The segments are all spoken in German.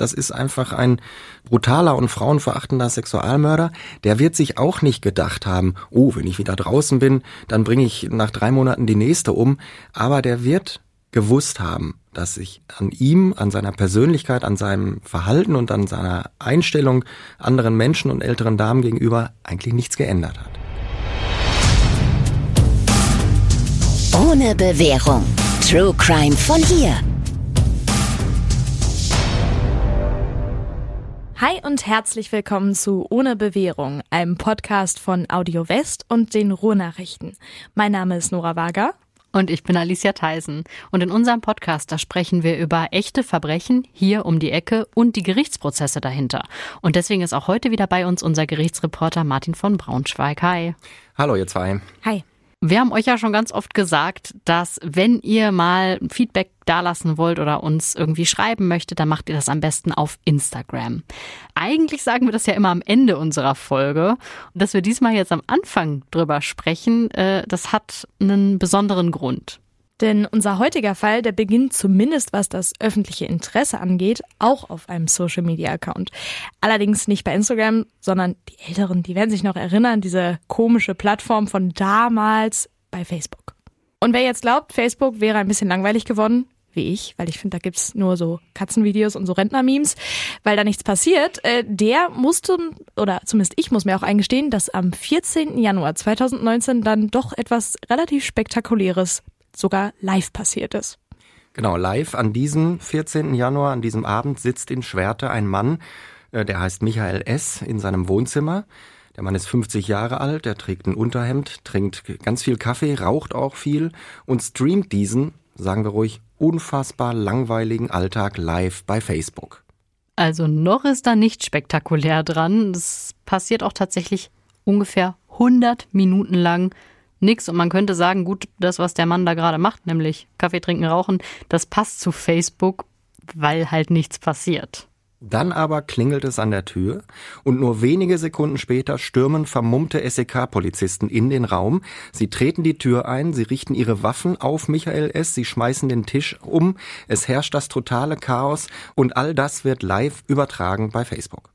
das ist einfach ein brutaler und frauenverachtender Sexualmörder. Der wird sich auch nicht gedacht haben, oh, wenn ich wieder draußen bin, dann bringe ich nach drei Monaten die nächste um. Aber der wird gewusst haben, dass sich an ihm, an seiner Persönlichkeit, an seinem Verhalten und an seiner Einstellung anderen Menschen und älteren Damen gegenüber eigentlich nichts geändert hat. Ohne Bewährung. True Crime von hier. Hi und herzlich willkommen zu Ohne Bewährung, einem Podcast von Audio West und den Ruhrnachrichten. Mein Name ist Nora Wager. Und ich bin Alicia Theisen. Und in unserem Podcast, da sprechen wir über echte Verbrechen hier um die Ecke und die Gerichtsprozesse dahinter. Und deswegen ist auch heute wieder bei uns unser Gerichtsreporter Martin von Braunschweig. Hi. Hallo, ihr zwei. Hi. Wir haben euch ja schon ganz oft gesagt, dass wenn ihr mal Feedback dalassen wollt oder uns irgendwie schreiben möchtet, dann macht ihr das am besten auf Instagram. Eigentlich sagen wir das ja immer am Ende unserer Folge. Und dass wir diesmal jetzt am Anfang drüber sprechen, äh, das hat einen besonderen Grund. Denn unser heutiger Fall, der beginnt zumindest was das öffentliche Interesse angeht, auch auf einem Social Media Account. Allerdings nicht bei Instagram, sondern die Älteren, die werden sich noch erinnern, diese komische Plattform von damals bei Facebook. Und wer jetzt glaubt, Facebook wäre ein bisschen langweilig geworden, wie ich, weil ich finde, da gibt's nur so Katzenvideos und so Rentnermemes, weil da nichts passiert, äh, der musste, oder zumindest ich muss mir auch eingestehen, dass am 14. Januar 2019 dann doch etwas relativ Spektakuläres sogar live passiert ist. Genau, live an diesem 14. Januar, an diesem Abend sitzt in Schwerte ein Mann, äh, der heißt Michael S. in seinem Wohnzimmer. Der Mann ist 50 Jahre alt, er trägt ein Unterhemd, trinkt ganz viel Kaffee, raucht auch viel und streamt diesen, sagen wir ruhig, unfassbar langweiligen Alltag live bei Facebook. Also noch ist da nicht spektakulär dran. Das passiert auch tatsächlich ungefähr 100 Minuten lang nix. Und man könnte sagen, gut, das, was der Mann da gerade macht, nämlich Kaffee trinken, rauchen, das passt zu Facebook, weil halt nichts passiert. Dann aber klingelt es an der Tür und nur wenige Sekunden später stürmen vermummte SEK-Polizisten in den Raum. Sie treten die Tür ein, sie richten ihre Waffen auf Michael S., sie schmeißen den Tisch um, es herrscht das totale Chaos und all das wird live übertragen bei Facebook.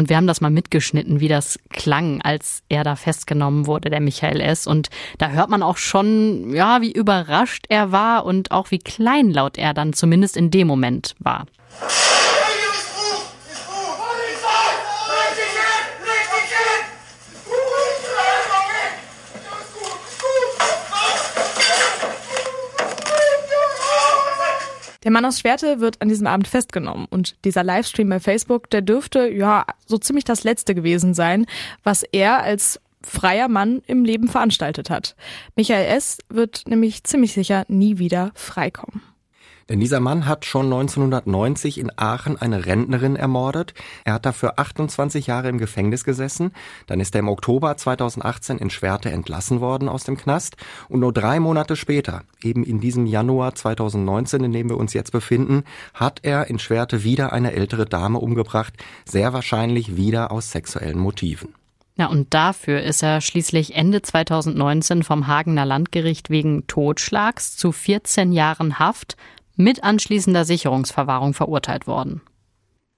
Und wir haben das mal mitgeschnitten, wie das klang, als er da festgenommen wurde, der Michael S. Und da hört man auch schon, ja, wie überrascht er war und auch wie kleinlaut er dann zumindest in dem Moment war. Der Mann aus Schwerte wird an diesem Abend festgenommen und dieser Livestream bei Facebook, der dürfte ja so ziemlich das letzte gewesen sein, was er als freier Mann im Leben veranstaltet hat. Michael S. wird nämlich ziemlich sicher nie wieder freikommen. Denn dieser Mann hat schon 1990 in Aachen eine Rentnerin ermordet. Er hat dafür 28 Jahre im Gefängnis gesessen. Dann ist er im Oktober 2018 in Schwerte entlassen worden aus dem Knast. Und nur drei Monate später, eben in diesem Januar 2019, in dem wir uns jetzt befinden, hat er in Schwerte wieder eine ältere Dame umgebracht. Sehr wahrscheinlich wieder aus sexuellen Motiven. Ja, und dafür ist er schließlich Ende 2019 vom Hagener Landgericht wegen Totschlags zu 14 Jahren Haft mit anschließender Sicherungsverwahrung verurteilt worden.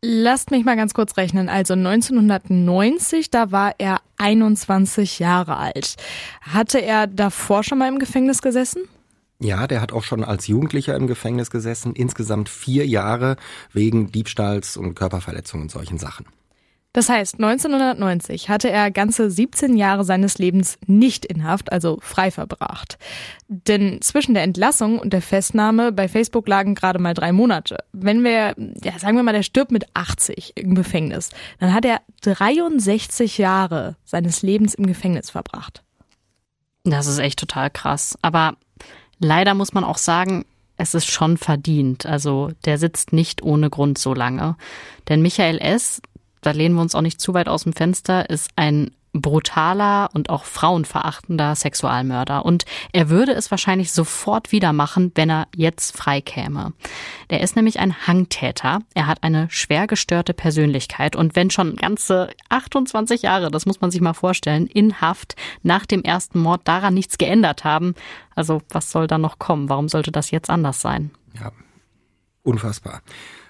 Lasst mich mal ganz kurz rechnen. Also 1990, da war er 21 Jahre alt. Hatte er davor schon mal im Gefängnis gesessen? Ja, der hat auch schon als Jugendlicher im Gefängnis gesessen, insgesamt vier Jahre wegen Diebstahls und Körperverletzungen und solchen Sachen. Das heißt, 1990 hatte er ganze 17 Jahre seines Lebens nicht in Haft, also frei verbracht. Denn zwischen der Entlassung und der Festnahme bei Facebook lagen gerade mal drei Monate. Wenn wir, ja, sagen wir mal, der stirbt mit 80 im Gefängnis, dann hat er 63 Jahre seines Lebens im Gefängnis verbracht. Das ist echt total krass. Aber leider muss man auch sagen, es ist schon verdient. Also der sitzt nicht ohne Grund so lange. Denn Michael S., da lehnen wir uns auch nicht zu weit aus dem Fenster, ist ein brutaler und auch frauenverachtender Sexualmörder. Und er würde es wahrscheinlich sofort wieder machen, wenn er jetzt freikäme. Der ist nämlich ein Hangtäter. Er hat eine schwer gestörte Persönlichkeit. Und wenn schon ganze 28 Jahre, das muss man sich mal vorstellen, in Haft nach dem ersten Mord daran nichts geändert haben, also was soll da noch kommen? Warum sollte das jetzt anders sein? Ja, unfassbar.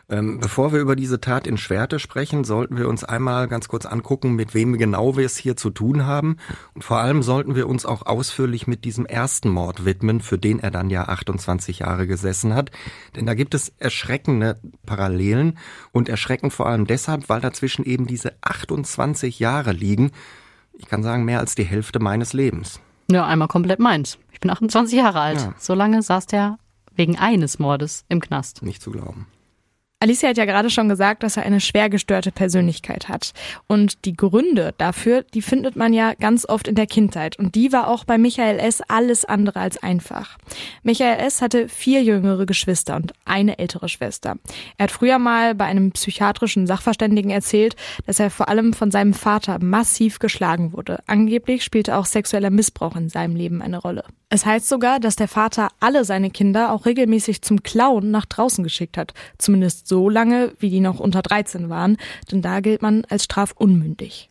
Ähm, bevor wir über diese Tat in Schwerte sprechen, sollten wir uns einmal ganz kurz angucken, mit wem genau wir es hier zu tun haben. Und vor allem sollten wir uns auch ausführlich mit diesem ersten Mord widmen, für den er dann ja 28 Jahre gesessen hat. Denn da gibt es erschreckende Parallelen und erschreckend vor allem deshalb, weil dazwischen eben diese 28 Jahre liegen. Ich kann sagen, mehr als die Hälfte meines Lebens. Ja, einmal komplett meins. Ich bin 28 Jahre alt. Ja. So lange saß der wegen eines Mordes im Knast. Nicht zu glauben. Alicia hat ja gerade schon gesagt, dass er eine schwer gestörte Persönlichkeit hat. Und die Gründe dafür, die findet man ja ganz oft in der Kindheit. Und die war auch bei Michael S. alles andere als einfach. Michael S. hatte vier jüngere Geschwister und eine ältere Schwester. Er hat früher mal bei einem psychiatrischen Sachverständigen erzählt, dass er vor allem von seinem Vater massiv geschlagen wurde. Angeblich spielte auch sexueller Missbrauch in seinem Leben eine Rolle. Es heißt sogar, dass der Vater alle seine Kinder auch regelmäßig zum Klauen nach draußen geschickt hat. Zumindest so lange, wie die noch unter 13 waren, denn da gilt man als strafunmündig.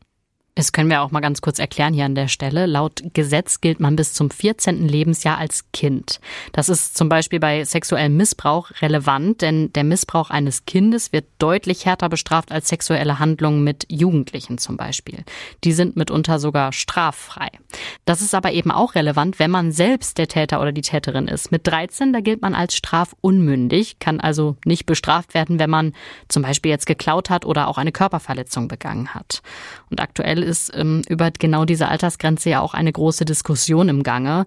Das können wir auch mal ganz kurz erklären hier an der Stelle. Laut Gesetz gilt man bis zum 14. Lebensjahr als Kind. Das ist zum Beispiel bei sexuellem Missbrauch relevant, denn der Missbrauch eines Kindes wird deutlich härter bestraft als sexuelle Handlungen mit Jugendlichen zum Beispiel. Die sind mitunter sogar straffrei. Das ist aber eben auch relevant, wenn man selbst der Täter oder die Täterin ist. Mit 13, da gilt man als strafunmündig, kann also nicht bestraft werden, wenn man zum Beispiel jetzt geklaut hat oder auch eine Körperverletzung begangen hat. Und aktuell ist ähm, über genau diese Altersgrenze ja auch eine große Diskussion im Gange.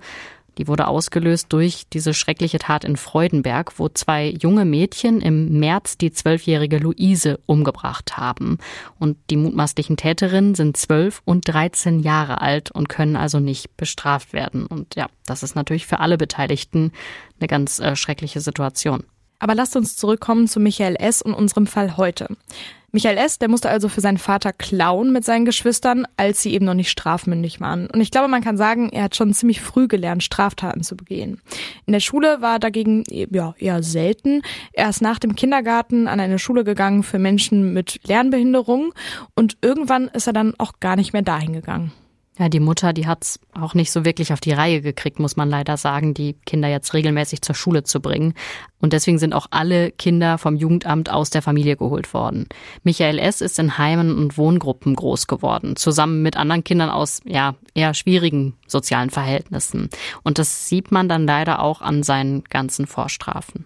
Die wurde ausgelöst durch diese schreckliche Tat in Freudenberg, wo zwei junge Mädchen im März die zwölfjährige Luise umgebracht haben. Und die mutmaßlichen Täterinnen sind zwölf und dreizehn Jahre alt und können also nicht bestraft werden. Und ja, das ist natürlich für alle Beteiligten eine ganz äh, schreckliche Situation. Aber lasst uns zurückkommen zu Michael S. und unserem Fall heute. Michael S., der musste also für seinen Vater klauen mit seinen Geschwistern, als sie eben noch nicht strafmündig waren. Und ich glaube, man kann sagen, er hat schon ziemlich früh gelernt, Straftaten zu begehen. In der Schule war dagegen ja, eher selten. Er ist nach dem Kindergarten an eine Schule gegangen für Menschen mit Lernbehinderung und irgendwann ist er dann auch gar nicht mehr dahin gegangen. Ja, die Mutter, die hat's auch nicht so wirklich auf die Reihe gekriegt, muss man leider sagen, die Kinder jetzt regelmäßig zur Schule zu bringen. Und deswegen sind auch alle Kinder vom Jugendamt aus der Familie geholt worden. Michael S. ist in Heimen und Wohngruppen groß geworden, zusammen mit anderen Kindern aus, ja, eher schwierigen sozialen Verhältnissen. Und das sieht man dann leider auch an seinen ganzen Vorstrafen.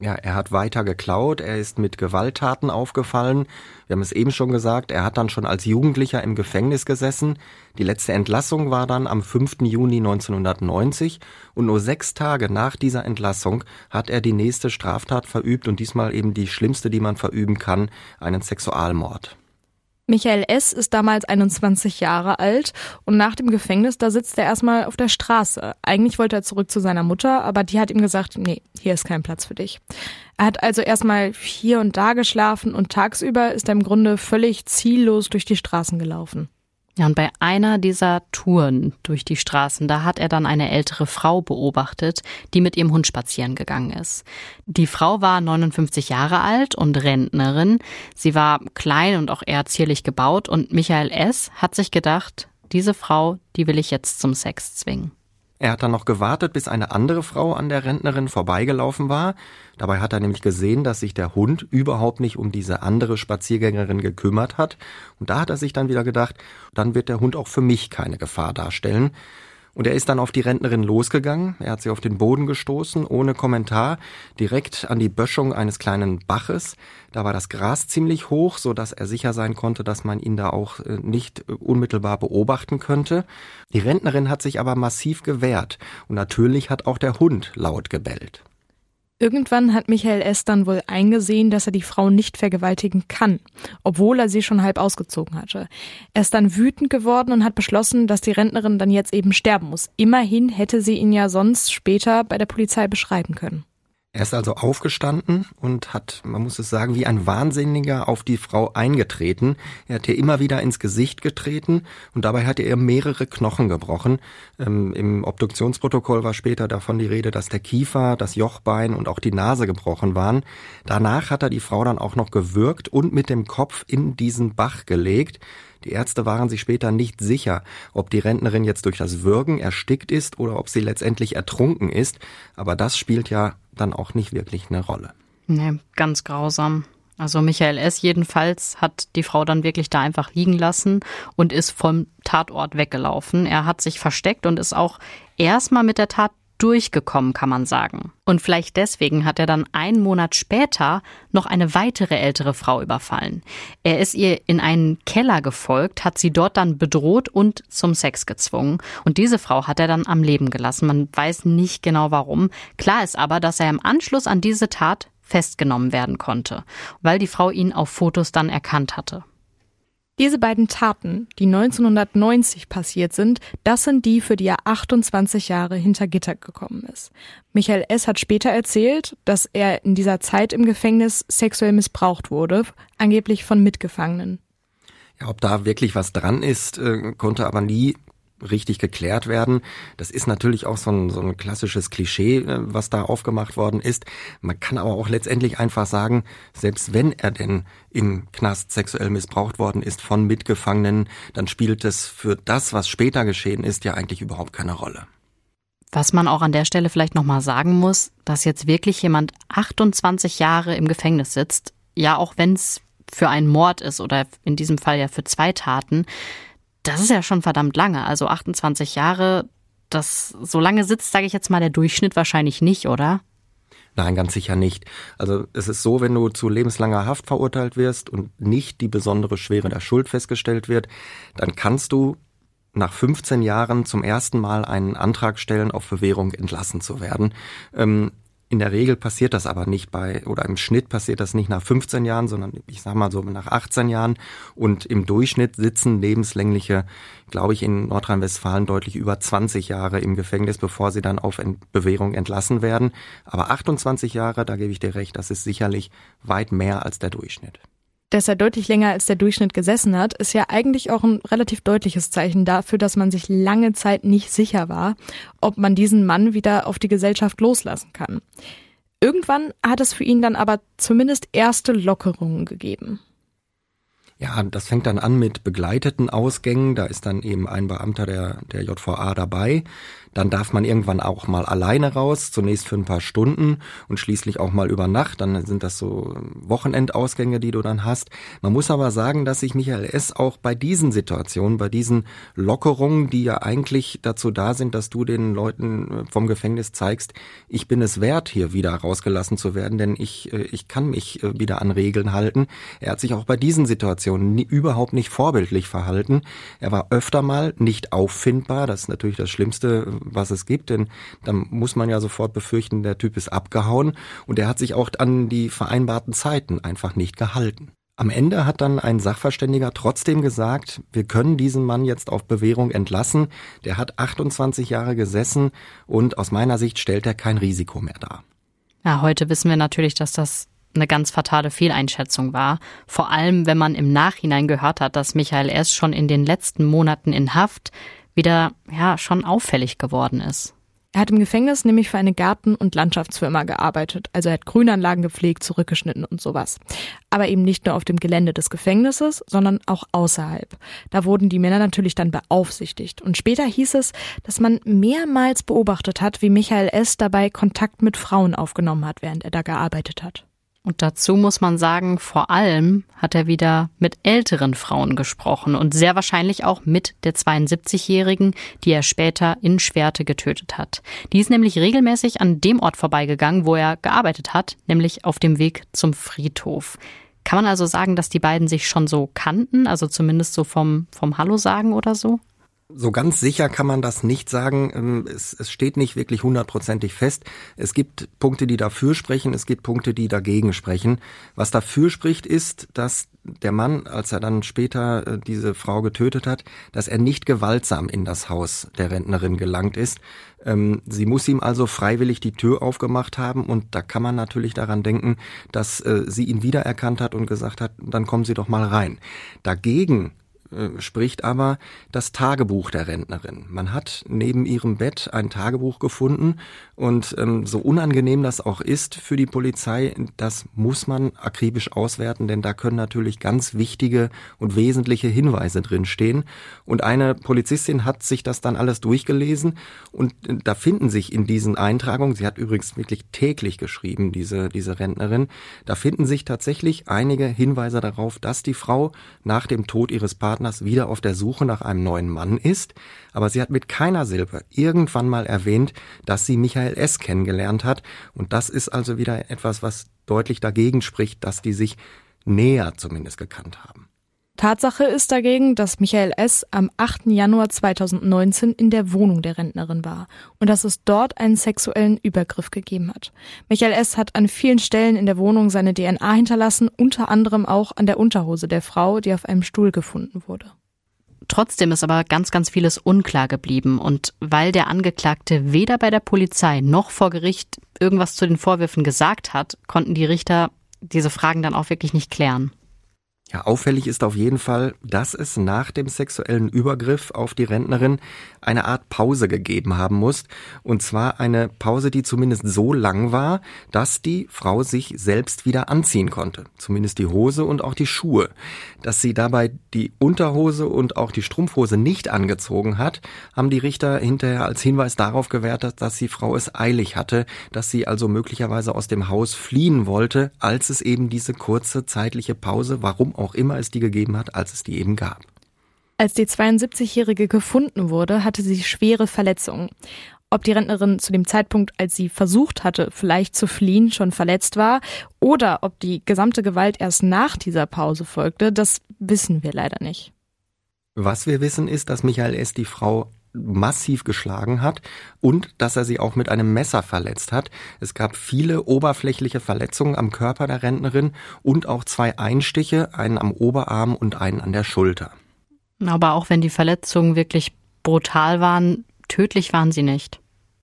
Ja, er hat weiter geklaut, er ist mit Gewalttaten aufgefallen. Wir haben es eben schon gesagt, er hat dann schon als Jugendlicher im Gefängnis gesessen. Die letzte Entlassung war dann am 5. Juni 1990 und nur sechs Tage nach dieser Entlassung hat er die nächste Straftat verübt und diesmal eben die schlimmste, die man verüben kann, einen Sexualmord. Michael S. ist damals 21 Jahre alt und nach dem Gefängnis, da sitzt er erstmal auf der Straße. Eigentlich wollte er zurück zu seiner Mutter, aber die hat ihm gesagt, nee, hier ist kein Platz für dich. Er hat also erstmal hier und da geschlafen und tagsüber ist er im Grunde völlig ziellos durch die Straßen gelaufen. Ja, und bei einer dieser Touren durch die Straßen, da hat er dann eine ältere Frau beobachtet, die mit ihrem Hund spazieren gegangen ist. Die Frau war 59 Jahre alt und Rentnerin. Sie war klein und auch eher zierlich gebaut und Michael S. hat sich gedacht, diese Frau, die will ich jetzt zum Sex zwingen. Er hat dann noch gewartet, bis eine andere Frau an der Rentnerin vorbeigelaufen war. Dabei hat er nämlich gesehen, dass sich der Hund überhaupt nicht um diese andere Spaziergängerin gekümmert hat. Und da hat er sich dann wieder gedacht, dann wird der Hund auch für mich keine Gefahr darstellen. Und er ist dann auf die Rentnerin losgegangen. Er hat sie auf den Boden gestoßen, ohne Kommentar, direkt an die Böschung eines kleinen Baches. Da war das Gras ziemlich hoch, so dass er sicher sein konnte, dass man ihn da auch äh, nicht äh, unmittelbar beobachten könnte. Die Rentnerin hat sich aber massiv gewehrt und natürlich hat auch der Hund laut gebellt. Irgendwann hat Michael S. dann wohl eingesehen, dass er die Frau nicht vergewaltigen kann, obwohl er sie schon halb ausgezogen hatte. Er ist dann wütend geworden und hat beschlossen, dass die Rentnerin dann jetzt eben sterben muss. Immerhin hätte sie ihn ja sonst später bei der Polizei beschreiben können. Er ist also aufgestanden und hat, man muss es sagen, wie ein Wahnsinniger auf die Frau eingetreten. Er hat ihr immer wieder ins Gesicht getreten und dabei hat er ihr mehrere Knochen gebrochen. Ähm, Im Obduktionsprotokoll war später davon die Rede, dass der Kiefer, das Jochbein und auch die Nase gebrochen waren. Danach hat er die Frau dann auch noch gewürgt und mit dem Kopf in diesen Bach gelegt. Die Ärzte waren sich später nicht sicher, ob die Rentnerin jetzt durch das Würgen erstickt ist oder ob sie letztendlich ertrunken ist, aber das spielt ja dann auch nicht wirklich eine Rolle. Nee, ganz grausam. Also Michael S. jedenfalls hat die Frau dann wirklich da einfach liegen lassen und ist vom Tatort weggelaufen. Er hat sich versteckt und ist auch erstmal mit der Tat durchgekommen, kann man sagen. Und vielleicht deswegen hat er dann einen Monat später noch eine weitere ältere Frau überfallen. Er ist ihr in einen Keller gefolgt, hat sie dort dann bedroht und zum Sex gezwungen. Und diese Frau hat er dann am Leben gelassen. Man weiß nicht genau warum. Klar ist aber, dass er im Anschluss an diese Tat festgenommen werden konnte, weil die Frau ihn auf Fotos dann erkannt hatte. Diese beiden Taten, die 1990 passiert sind, das sind die, für die er 28 Jahre hinter Gitter gekommen ist. Michael S. hat später erzählt, dass er in dieser Zeit im Gefängnis sexuell missbraucht wurde, angeblich von Mitgefangenen. Ja, ob da wirklich was dran ist, äh, konnte aber nie richtig geklärt werden. Das ist natürlich auch so ein, so ein klassisches Klischee, äh, was da aufgemacht worden ist. Man kann aber auch letztendlich einfach sagen, selbst wenn er denn im Knast sexuell missbraucht worden ist von Mitgefangenen, dann spielt es für das, was später geschehen ist, ja eigentlich überhaupt keine Rolle. Was man auch an der Stelle vielleicht nochmal sagen muss, dass jetzt wirklich jemand 28 Jahre im Gefängnis sitzt, ja auch wenn es für einen Mord ist oder in diesem Fall ja für zwei Taten, das ist ja schon verdammt lange. Also 28 Jahre, das so lange sitzt, sage ich jetzt mal, der Durchschnitt wahrscheinlich nicht, oder? Nein, ganz sicher nicht. Also es ist so, wenn du zu lebenslanger Haft verurteilt wirst und nicht die besondere Schwere der Schuld festgestellt wird, dann kannst du nach 15 Jahren zum ersten Mal einen Antrag stellen, auf Bewährung entlassen zu werden. Ähm, in der Regel passiert das aber nicht bei, oder im Schnitt passiert das nicht nach 15 Jahren, sondern ich sag mal so nach 18 Jahren. Und im Durchschnitt sitzen lebenslängliche, glaube ich, in Nordrhein-Westfalen deutlich über 20 Jahre im Gefängnis, bevor sie dann auf Bewährung entlassen werden. Aber 28 Jahre, da gebe ich dir recht, das ist sicherlich weit mehr als der Durchschnitt dass er deutlich länger als der Durchschnitt gesessen hat, ist ja eigentlich auch ein relativ deutliches Zeichen dafür, dass man sich lange Zeit nicht sicher war, ob man diesen Mann wieder auf die Gesellschaft loslassen kann. Irgendwann hat es für ihn dann aber zumindest erste Lockerungen gegeben. Ja, das fängt dann an mit begleiteten Ausgängen. Da ist dann eben ein Beamter der, der JVA dabei. Dann darf man irgendwann auch mal alleine raus, zunächst für ein paar Stunden und schließlich auch mal über Nacht. Dann sind das so Wochenendausgänge, die du dann hast. Man muss aber sagen, dass sich Michael S. auch bei diesen Situationen, bei diesen Lockerungen, die ja eigentlich dazu da sind, dass du den Leuten äh, vom Gefängnis zeigst, ich bin es wert, hier wieder rausgelassen zu werden, denn ich, äh, ich kann mich äh, wieder an Regeln halten. Er hat sich auch bei diesen Situationen nie, überhaupt nicht vorbildlich verhalten. Er war öfter mal nicht auffindbar. Das ist natürlich das Schlimmste, was es gibt, denn dann muss man ja sofort befürchten, der Typ ist abgehauen und er hat sich auch an die vereinbarten Zeiten einfach nicht gehalten. Am Ende hat dann ein Sachverständiger trotzdem gesagt, wir können diesen Mann jetzt auf Bewährung entlassen. Der hat 28 Jahre gesessen und aus meiner Sicht stellt er kein Risiko mehr dar. Ja, heute wissen wir natürlich, dass das eine ganz fatale Fehleinschätzung war. Vor allem, wenn man im Nachhinein gehört hat, dass Michael S. schon in den letzten Monaten in Haft wieder ja schon auffällig geworden ist. Er hat im Gefängnis nämlich für eine Garten- und Landschaftsfirma gearbeitet. Also er hat Grünanlagen gepflegt, zurückgeschnitten und sowas. Aber eben nicht nur auf dem Gelände des Gefängnisses, sondern auch außerhalb. Da wurden die Männer natürlich dann beaufsichtigt. Und später hieß es, dass man mehrmals beobachtet hat, wie Michael S. dabei Kontakt mit Frauen aufgenommen hat, während er da gearbeitet hat. Und dazu muss man sagen, vor allem hat er wieder mit älteren Frauen gesprochen und sehr wahrscheinlich auch mit der 72-Jährigen, die er später in Schwerte getötet hat. Die ist nämlich regelmäßig an dem Ort vorbeigegangen, wo er gearbeitet hat, nämlich auf dem Weg zum Friedhof. Kann man also sagen, dass die beiden sich schon so kannten, also zumindest so vom, vom Hallo sagen oder so? So ganz sicher kann man das nicht sagen. Ähm, es, es steht nicht wirklich hundertprozentig fest. Es gibt Punkte, die dafür sprechen, es gibt Punkte, die dagegen sprechen. Was dafür spricht, ist, dass der Mann, als er dann später äh, diese Frau getötet hat, dass er nicht gewaltsam in das Haus der Rentnerin gelangt ist. Ähm, sie muss ihm also freiwillig die Tür aufgemacht haben und da kann man natürlich daran denken, dass äh, sie ihn wiedererkannt hat und gesagt hat, dann kommen Sie doch mal rein. Dagegen äh, spricht aber das Tagebuch der Rentnerin. Man hat neben ihrem Bett ein Tagebuch gefunden und ähm, so unangenehm das auch ist für die Polizei, das muss man akribisch auswerten, denn da können natürlich ganz wichtige und wesentliche Hinweise drinstehen. Und eine Polizistin hat sich das dann alles durchgelesen und äh, da finden sich in diesen Eintragungen, sie hat übrigens wirklich täglich geschrieben, diese, diese Rentnerin, da finden sich tatsächlich einige Hinweise darauf, dass die Frau nach dem Tod ihres Partners wieder auf der Suche nach einem neuen Mann ist, aber sie hat mit keiner Silbe irgendwann mal erwähnt, dass sie Michael S. kennengelernt hat und das ist also wieder etwas, was deutlich dagegen spricht, dass die sich näher zumindest gekannt haben. Tatsache ist dagegen, dass Michael S. am 8. Januar 2019 in der Wohnung der Rentnerin war und dass es dort einen sexuellen Übergriff gegeben hat. Michael S. hat an vielen Stellen in der Wohnung seine DNA hinterlassen, unter anderem auch an der Unterhose der Frau, die auf einem Stuhl gefunden wurde. Trotzdem ist aber ganz, ganz vieles unklar geblieben und weil der Angeklagte weder bei der Polizei noch vor Gericht irgendwas zu den Vorwürfen gesagt hat, konnten die Richter diese Fragen dann auch wirklich nicht klären. Ja, auffällig ist auf jeden Fall, dass es nach dem sexuellen Übergriff auf die Rentnerin eine Art Pause gegeben haben muss. Und zwar eine Pause, die zumindest so lang war, dass die Frau sich selbst wieder anziehen konnte. Zumindest die Hose und auch die Schuhe. Dass sie dabei die Unterhose und auch die Strumpfhose nicht angezogen hat, haben die Richter hinterher als Hinweis darauf gewertet, dass die Frau es eilig hatte, dass sie also möglicherweise aus dem Haus fliehen wollte, als es eben diese kurze zeitliche Pause, warum auch immer es die gegeben hat, als es die eben gab. Als die 72-Jährige gefunden wurde, hatte sie schwere Verletzungen. Ob die Rentnerin zu dem Zeitpunkt, als sie versucht hatte, vielleicht zu fliehen, schon verletzt war oder ob die gesamte Gewalt erst nach dieser Pause folgte, das wissen wir leider nicht. Was wir wissen ist, dass Michael S. die Frau massiv geschlagen hat und dass er sie auch mit einem Messer verletzt hat. Es gab viele oberflächliche Verletzungen am Körper der Rentnerin und auch zwei Einstiche, einen am Oberarm und einen an der Schulter. Aber auch wenn die Verletzungen wirklich brutal waren, tödlich waren sie nicht.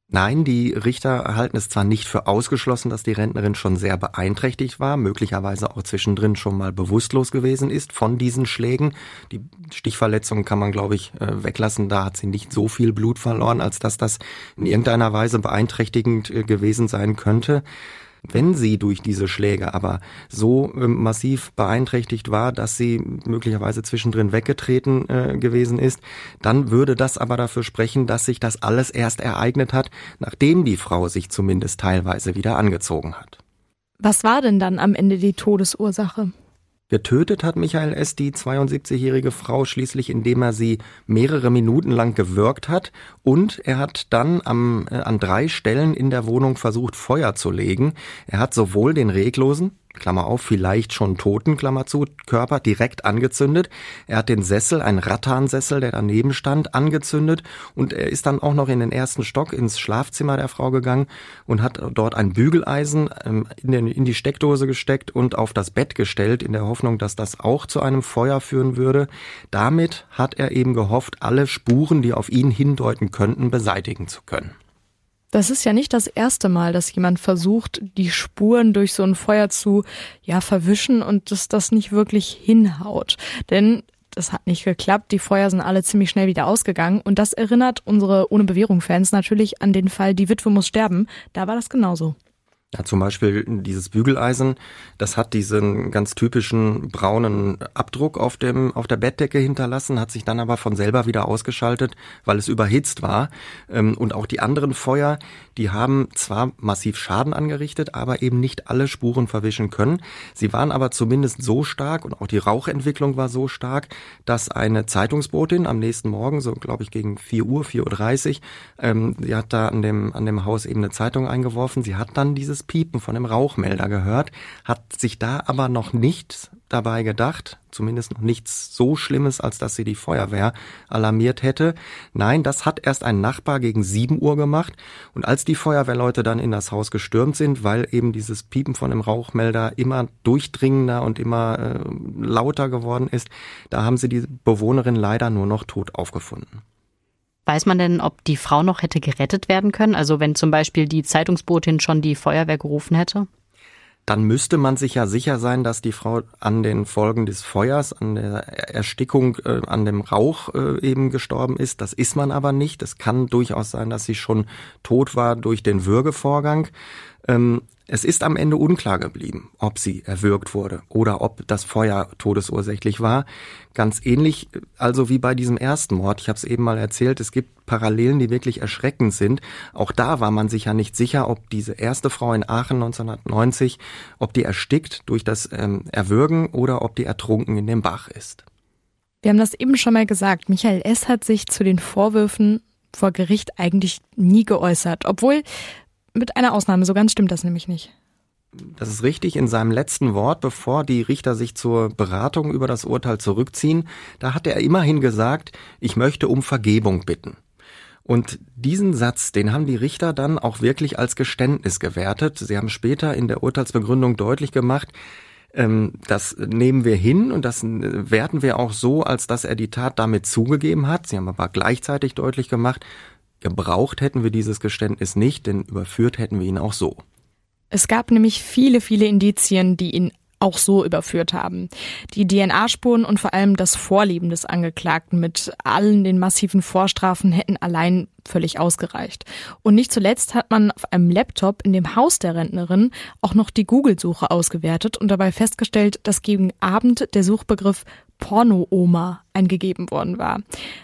Nein, die Richter halten es zwar nicht für ausgeschlossen, dass die Rentnerin schon sehr beeinträchtigt war, möglicherweise auch zwischendrin schon mal bewusstlos gewesen ist von diesen Schlägen. Die Stichverletzungen kann man, glaube ich, äh, weglassen. Da hat sie nicht so viel Blut verloren, als dass das in irgendeiner Weise beeinträchtigend äh, gewesen sein könnte. Wenn sie durch diese Schläge aber so äh, massiv beeinträchtigt war, dass sie möglicherweise zwischendrin weggetreten äh, gewesen ist, dann würde das aber dafür sprechen, dass sich das alles erst ereignet hat, nachdem die Frau sich zumindest teilweise wieder angezogen hat. Was war denn dann am Ende die Todesursache? Getötet hat Michael S. die 72-jährige Frau schließlich, indem er sie mehrere Minuten lang gewürgt hat und er hat dann am, äh, an drei Stellen in der Wohnung versucht, Feuer zu legen. Er hat sowohl den reglosen, Klammer auf, vielleicht schon toten, Klammer zu, Körper direkt angezündet. Er hat den Sessel, ein Rattansessel, der daneben stand, angezündet und er ist dann auch noch in den ersten Stock ins Schlafzimmer der Frau gegangen und hat dort ein Bügeleisen ähm, in, den, in die Steckdose gesteckt und auf das Bett gestellt, in der Hoffnung, dass das auch zu einem Feuer führen würde. Damit hat er eben gehofft, alle Spuren, die auf ihn hindeuten könnten, beseitigen zu können. Das ist ja nicht das erste Mal, dass jemand versucht, die Spuren durch so ein Feuer zu ja verwischen und dass das nicht wirklich hinhaut. Denn das hat nicht geklappt. Die Feuer sind alle ziemlich schnell wieder ausgegangen. Und das erinnert unsere Ohne Bewährung-Fans natürlich an den Fall Die Witwe muss sterben. Da war das genauso. Ja, zum Beispiel dieses Bügeleisen, das hat diesen ganz typischen braunen Abdruck auf dem auf der Bettdecke hinterlassen, hat sich dann aber von selber wieder ausgeschaltet, weil es überhitzt war. Ähm, und auch die anderen Feuer, die haben zwar massiv Schaden angerichtet, aber eben nicht alle Spuren verwischen können. Sie waren aber zumindest so stark und auch die Rauchentwicklung war so stark, dass eine Zeitungsbotin am nächsten Morgen, so glaube ich gegen 4 Uhr, 4.30 Uhr, ähm, sie hat da an dem an dem Haus eben eine Zeitung eingeworfen. Sie hat dann dieses Piepen von dem Rauchmelder gehört, hat sich da aber noch nicht dabei gedacht, zumindest noch nichts so Schlimmes, als dass sie die Feuerwehr alarmiert hätte. Nein, das hat erst ein Nachbar gegen sieben Uhr gemacht. Und als die Feuerwehrleute dann in das Haus gestürmt sind, weil eben dieses Piepen von dem Rauchmelder immer durchdringender und immer äh, lauter geworden ist, da haben sie die Bewohnerin leider nur noch tot aufgefunden. Weiß man denn, ob die Frau noch hätte gerettet werden können? Also wenn zum Beispiel die Zeitungsbotin schon die Feuerwehr gerufen hätte? dann müsste man sich ja sicher sein, dass die Frau an den Folgen des Feuers, an der Erstickung, äh, an dem Rauch äh, eben gestorben ist. Das ist man aber nicht. Es kann durchaus sein, dass sie schon tot war durch den Würgevorgang. Ähm, es ist am Ende unklar geblieben, ob sie erwürgt wurde oder ob das Feuer todesursächlich war. Ganz ähnlich also wie bei diesem ersten Mord. Ich habe es eben mal erzählt, es gibt Parallelen, die wirklich erschreckend sind. Auch da war man sich ja nicht sicher, ob diese erste Frau in Aachen 1990, ob die erstickt durch das ähm, Erwürgen oder ob die ertrunken in dem Bach ist. Wir haben das eben schon mal gesagt. Michael S. hat sich zu den Vorwürfen vor Gericht eigentlich nie geäußert, obwohl mit einer Ausnahme, so ganz stimmt das nämlich nicht. Das ist richtig. In seinem letzten Wort, bevor die Richter sich zur Beratung über das Urteil zurückziehen, da hat er immerhin gesagt, ich möchte um Vergebung bitten. Und diesen Satz, den haben die Richter dann auch wirklich als Geständnis gewertet. Sie haben später in der Urteilsbegründung deutlich gemacht, ähm, das nehmen wir hin und das werten wir auch so, als dass er die Tat damit zugegeben hat. Sie haben aber gleichzeitig deutlich gemacht, Gebraucht hätten wir dieses Geständnis nicht, denn überführt hätten wir ihn auch so. Es gab nämlich viele, viele Indizien, die ihn auch so überführt haben. Die DNA-Spuren und vor allem das Vorleben des Angeklagten mit allen den massiven Vorstrafen hätten allein völlig ausgereicht. Und nicht zuletzt hat man auf einem Laptop in dem Haus der Rentnerin auch noch die Google-Suche ausgewertet und dabei festgestellt, dass gegen Abend der Suchbegriff Porno-Oma eingegeben worden war.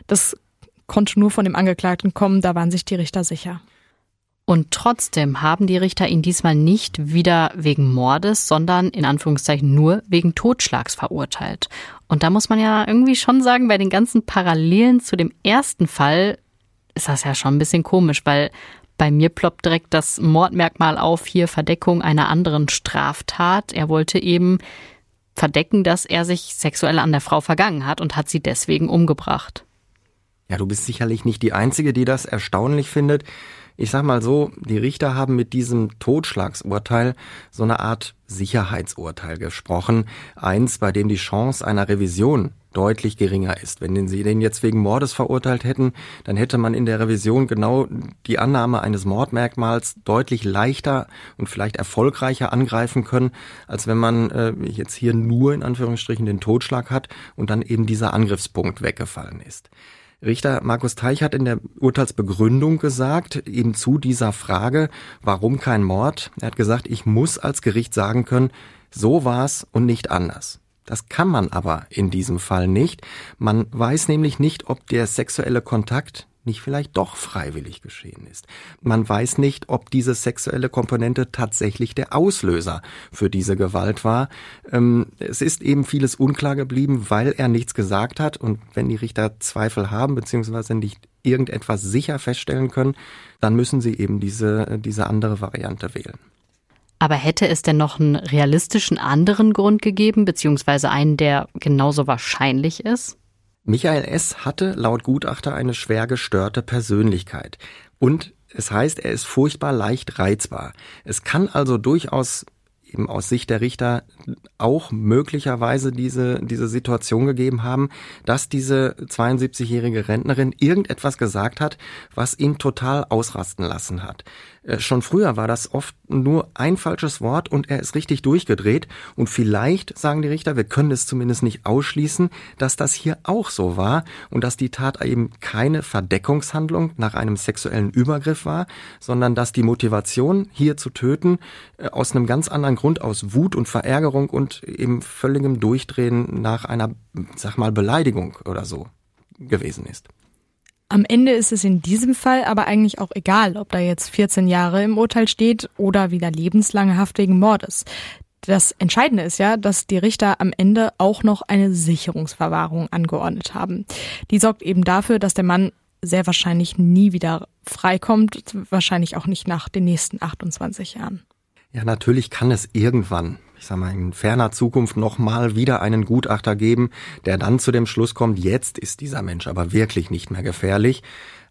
Das konnte nur von dem Angeklagten kommen, da waren sich die Richter sicher. Und trotzdem haben die Richter ihn diesmal nicht wieder wegen Mordes, sondern in Anführungszeichen nur wegen Totschlags verurteilt. Und da muss man ja irgendwie schon sagen, bei den ganzen Parallelen zu dem ersten Fall ist das ja schon ein bisschen komisch, weil bei mir ploppt direkt das Mordmerkmal auf, hier Verdeckung einer anderen Straftat. Er wollte eben verdecken, dass er sich sexuell an der Frau vergangen hat und hat sie deswegen umgebracht. Ja, du bist sicherlich nicht die Einzige, die das erstaunlich findet. Ich sag mal so, die Richter haben mit diesem Totschlagsurteil so eine Art Sicherheitsurteil gesprochen. Eins, bei dem die Chance einer Revision deutlich geringer ist. Wenn sie den jetzt wegen Mordes verurteilt hätten, dann hätte man in der Revision genau die Annahme eines Mordmerkmals deutlich leichter und vielleicht erfolgreicher angreifen können, als wenn man äh, jetzt hier nur in Anführungsstrichen den Totschlag hat und dann eben dieser Angriffspunkt weggefallen ist. Richter Markus Teich hat in der Urteilsbegründung gesagt, eben zu dieser Frage, warum kein Mord, er hat gesagt, ich muss als Gericht sagen können, so war's und nicht anders. Das kann man aber in diesem Fall nicht. Man weiß nämlich nicht, ob der sexuelle Kontakt nicht vielleicht doch freiwillig geschehen ist. Man weiß nicht, ob diese sexuelle Komponente tatsächlich der Auslöser für diese Gewalt war. Ähm, es ist eben vieles unklar geblieben, weil er nichts gesagt hat. Und wenn die Richter Zweifel haben, beziehungsweise nicht irgendetwas sicher feststellen können, dann müssen sie eben diese, diese andere Variante wählen. Aber hätte es denn noch einen realistischen anderen Grund gegeben, beziehungsweise einen, der genauso wahrscheinlich ist? Michael S. hatte laut Gutachter eine schwer gestörte Persönlichkeit. Und es heißt, er ist furchtbar leicht reizbar. Es kann also durchaus eben aus Sicht der Richter auch möglicherweise diese, diese Situation gegeben haben, dass diese 72-jährige Rentnerin irgendetwas gesagt hat, was ihn total ausrasten lassen hat. Äh, schon früher war das oft nur ein falsches Wort und er ist richtig durchgedreht. Und vielleicht, sagen die Richter, wir können es zumindest nicht ausschließen, dass das hier auch so war und dass die Tat eben keine Verdeckungshandlung nach einem sexuellen Übergriff war, sondern dass die Motivation, hier zu töten, äh, aus einem ganz anderen Grund, aus Wut und Verärgerung und eben völligem Durchdrehen nach einer, sag mal, Beleidigung oder so gewesen ist. Am Ende ist es in diesem Fall aber eigentlich auch egal, ob da jetzt 14 Jahre im Urteil steht oder wieder lebenslange Haft wegen Mordes. Das Entscheidende ist ja, dass die Richter am Ende auch noch eine Sicherungsverwahrung angeordnet haben. Die sorgt eben dafür, dass der Mann sehr wahrscheinlich nie wieder freikommt, wahrscheinlich auch nicht nach den nächsten 28 Jahren. Ja, natürlich kann es irgendwann ich sag mal, in ferner Zukunft nochmal wieder einen Gutachter geben, der dann zu dem Schluss kommt, jetzt ist dieser Mensch aber wirklich nicht mehr gefährlich.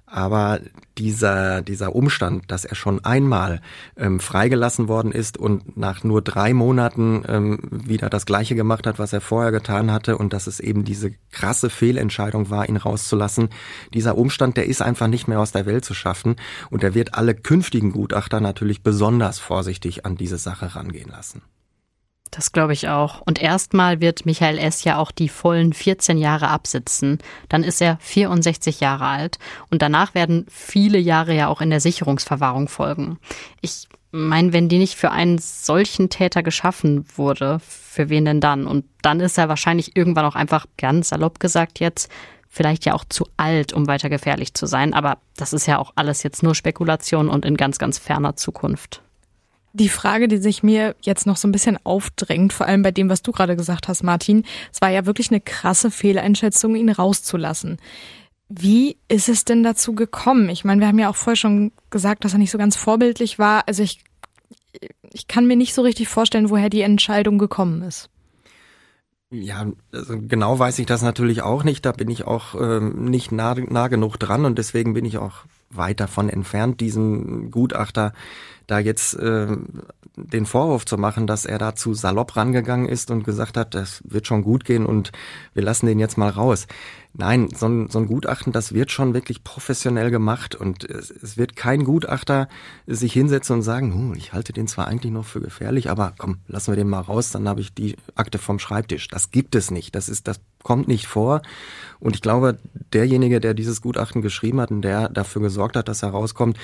Aber dieser, dieser Umstand, dass er schon einmal ähm, freigelassen worden ist und nach nur drei Monaten ähm, wieder das Gleiche gemacht hat, was er vorher getan hatte und dass es eben diese krasse Fehlentscheidung war, ihn rauszulassen, dieser Umstand, der ist einfach nicht mehr aus der Welt zu schaffen und er wird alle künftigen Gutachter natürlich besonders vorsichtig an diese Sache rangehen lassen. Das glaube ich auch. Und erstmal wird Michael S. ja auch die vollen 14 Jahre absitzen. Dann ist er 64 Jahre alt. Und danach werden viele Jahre ja auch in der Sicherungsverwahrung folgen. Ich meine, wenn die nicht für einen solchen Täter geschaffen wurde, für wen denn dann? Und dann ist er wahrscheinlich irgendwann auch einfach, ganz salopp gesagt jetzt, vielleicht ja auch zu alt, um weiter gefährlich zu sein. Aber das ist ja auch alles jetzt nur Spekulation und in ganz, ganz ferner Zukunft. Die Frage, die sich mir jetzt noch so ein bisschen aufdrängt, vor allem bei dem, was du gerade gesagt hast, Martin, es war ja wirklich eine krasse Fehleinschätzung, ihn rauszulassen. Wie ist es denn dazu gekommen? Ich meine, wir haben ja auch vorher schon gesagt, dass er nicht so ganz vorbildlich war. Also ich, ich kann mir nicht so richtig vorstellen, woher die Entscheidung gekommen ist. Ja, also genau weiß ich das natürlich auch nicht. Da bin ich auch ähm, nicht nah, nah genug dran und deswegen bin ich auch weit davon entfernt, diesem Gutachter da jetzt äh, den Vorwurf zu machen, dass er da zu salopp rangegangen ist und gesagt hat, das wird schon gut gehen und wir lassen den jetzt mal raus. Nein, so ein, so ein Gutachten, das wird schon wirklich professionell gemacht und es, es wird kein Gutachter sich hinsetzen und sagen, ich halte den zwar eigentlich noch für gefährlich, aber komm, lassen wir den mal raus, dann habe ich die Akte vom Schreibtisch. Das gibt es nicht. Das ist, das kommt nicht vor. Und ich glaube, derjenige, der dieses Gutachten geschrieben hat und der dafür gesorgt hat, dass er rauskommt,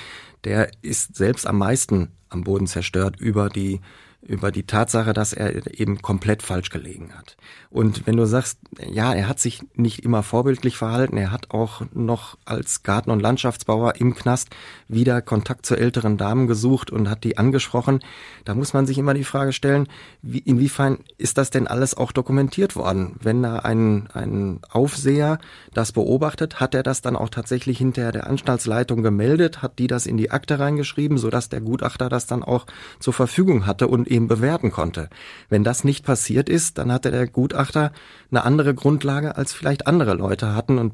der ist selbst am meisten am Boden zerstört über die über die Tatsache, dass er eben komplett falsch gelegen hat. Und wenn du sagst, ja, er hat sich nicht immer vorbildlich verhalten, er hat auch noch als Garten- und Landschaftsbauer im Knast wieder Kontakt zu älteren Damen gesucht und hat die angesprochen, da muss man sich immer die Frage stellen, wie, inwiefern ist das denn alles auch dokumentiert worden? Wenn da ein, ein Aufseher das beobachtet, hat er das dann auch tatsächlich hinterher der Anstaltsleitung gemeldet, hat die das in die Akte reingeschrieben, sodass der Gutachter das dann auch zur Verfügung hatte und eben bewerten konnte. Wenn das nicht passiert ist, dann hatte der Gutachter eine andere Grundlage, als vielleicht andere Leute hatten. Und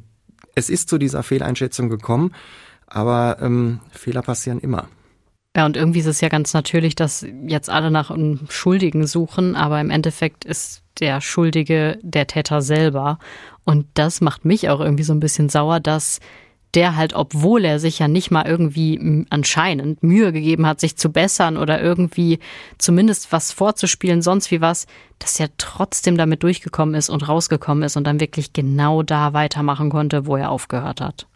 es ist zu dieser Fehleinschätzung gekommen, aber ähm, Fehler passieren immer. Ja, und irgendwie ist es ja ganz natürlich, dass jetzt alle nach einem Schuldigen suchen, aber im Endeffekt ist der Schuldige der Täter selber. Und das macht mich auch irgendwie so ein bisschen sauer, dass der halt, obwohl er sich ja nicht mal irgendwie anscheinend Mühe gegeben hat, sich zu bessern oder irgendwie zumindest was vorzuspielen, sonst wie was, dass er trotzdem damit durchgekommen ist und rausgekommen ist und dann wirklich genau da weitermachen konnte, wo er aufgehört hat.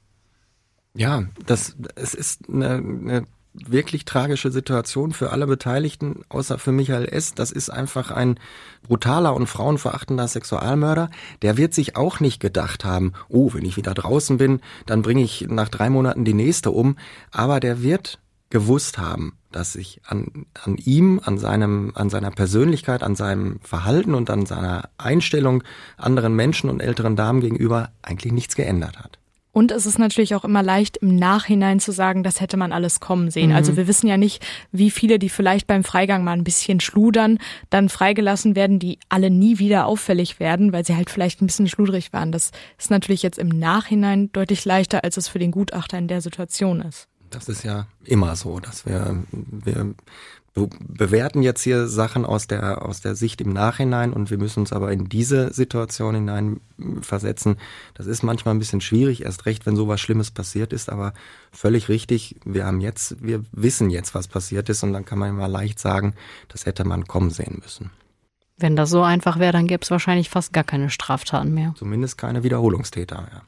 Ja, das es ist eine, eine wirklich tragische Situation für alle Beteiligten, außer für Michael S. Das ist einfach ein brutaler und frauenverachtender Sexualmörder. Der wird sich auch nicht gedacht haben, oh, wenn ich wieder draußen bin, dann bringe ich nach drei Monaten die nächste um. Aber der wird gewusst haben, dass sich an, an ihm, an seinem, an seiner Persönlichkeit, an seinem Verhalten und an seiner Einstellung anderen Menschen und älteren Damen gegenüber eigentlich nichts geändert hat. Und es ist natürlich auch immer leicht, im Nachhinein zu sagen, das hätte man alles kommen sehen. Also mhm. Also wir wissen ja nicht, wie viele, die vielleicht beim Freigang mal ein bisschen schludern, dann freigelassen werden, die alle nie wieder auffällig werden, weil sie halt vielleicht ein bisschen schludrig waren. Das ist natürlich jetzt im Nachhinein deutlich leichter, als es für den Gutachter in der Situation ist. Das ist ja immer so, dass wir, wir bewerten jetzt hier Sachen aus der, aus der Sicht im Nachhinein und wir müssen uns aber in diese Situation hinein versetzen. Das ist manchmal ein bisschen schwierig, erst recht, wenn sowas Schlimmes passiert ist, aber völlig richtig. Wir haben jetzt, wir wissen jetzt, was passiert ist und dann kann man immer leicht sagen, das hätte man kommen sehen müssen. Wenn das so einfach wäre, dann gäbe es wahrscheinlich fast gar keine Straftaten mehr. Zumindest keine Wiederholungstäter, ja.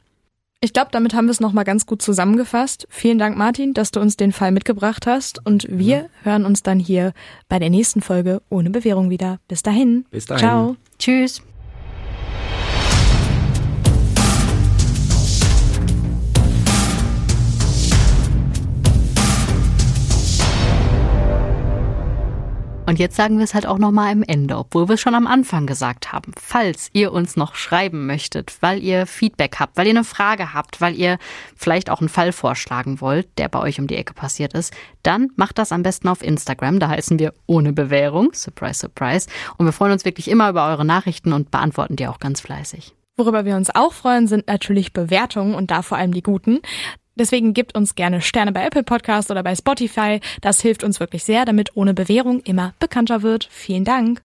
Ich glaube, damit haben wir es nochmal ganz gut zusammengefasst. Vielen Dank, Martin, dass du uns den Fall mitgebracht hast. Und wir ja. hören uns dann hier bei der nächsten Folge ohne Bewährung wieder. Bis dahin. Bis dahin. Ciao. Tschüss. Und jetzt sagen wir es halt auch nochmal am Ende, obwohl wir es schon am Anfang gesagt haben. Falls ihr uns noch schreiben möchtet, weil ihr Feedback habt, weil ihr eine Frage habt, weil ihr vielleicht auch einen Fall vorschlagen wollt, der bei euch um die Ecke passiert ist, dann macht das am besten auf Instagram. Da heißen wir ohne Bewährung. Surprise, surprise. Und wir freuen uns wirklich immer über eure Nachrichten und beantworten die auch ganz fleißig. Worüber wir uns auch freuen, sind natürlich Bewertungen und da vor allem die guten. Deswegen gibt uns gerne Sterne bei Apple Podcast oder bei Spotify. Das hilft uns wirklich sehr, damit ohne Bewährung immer bekannter wird. Vielen Dank.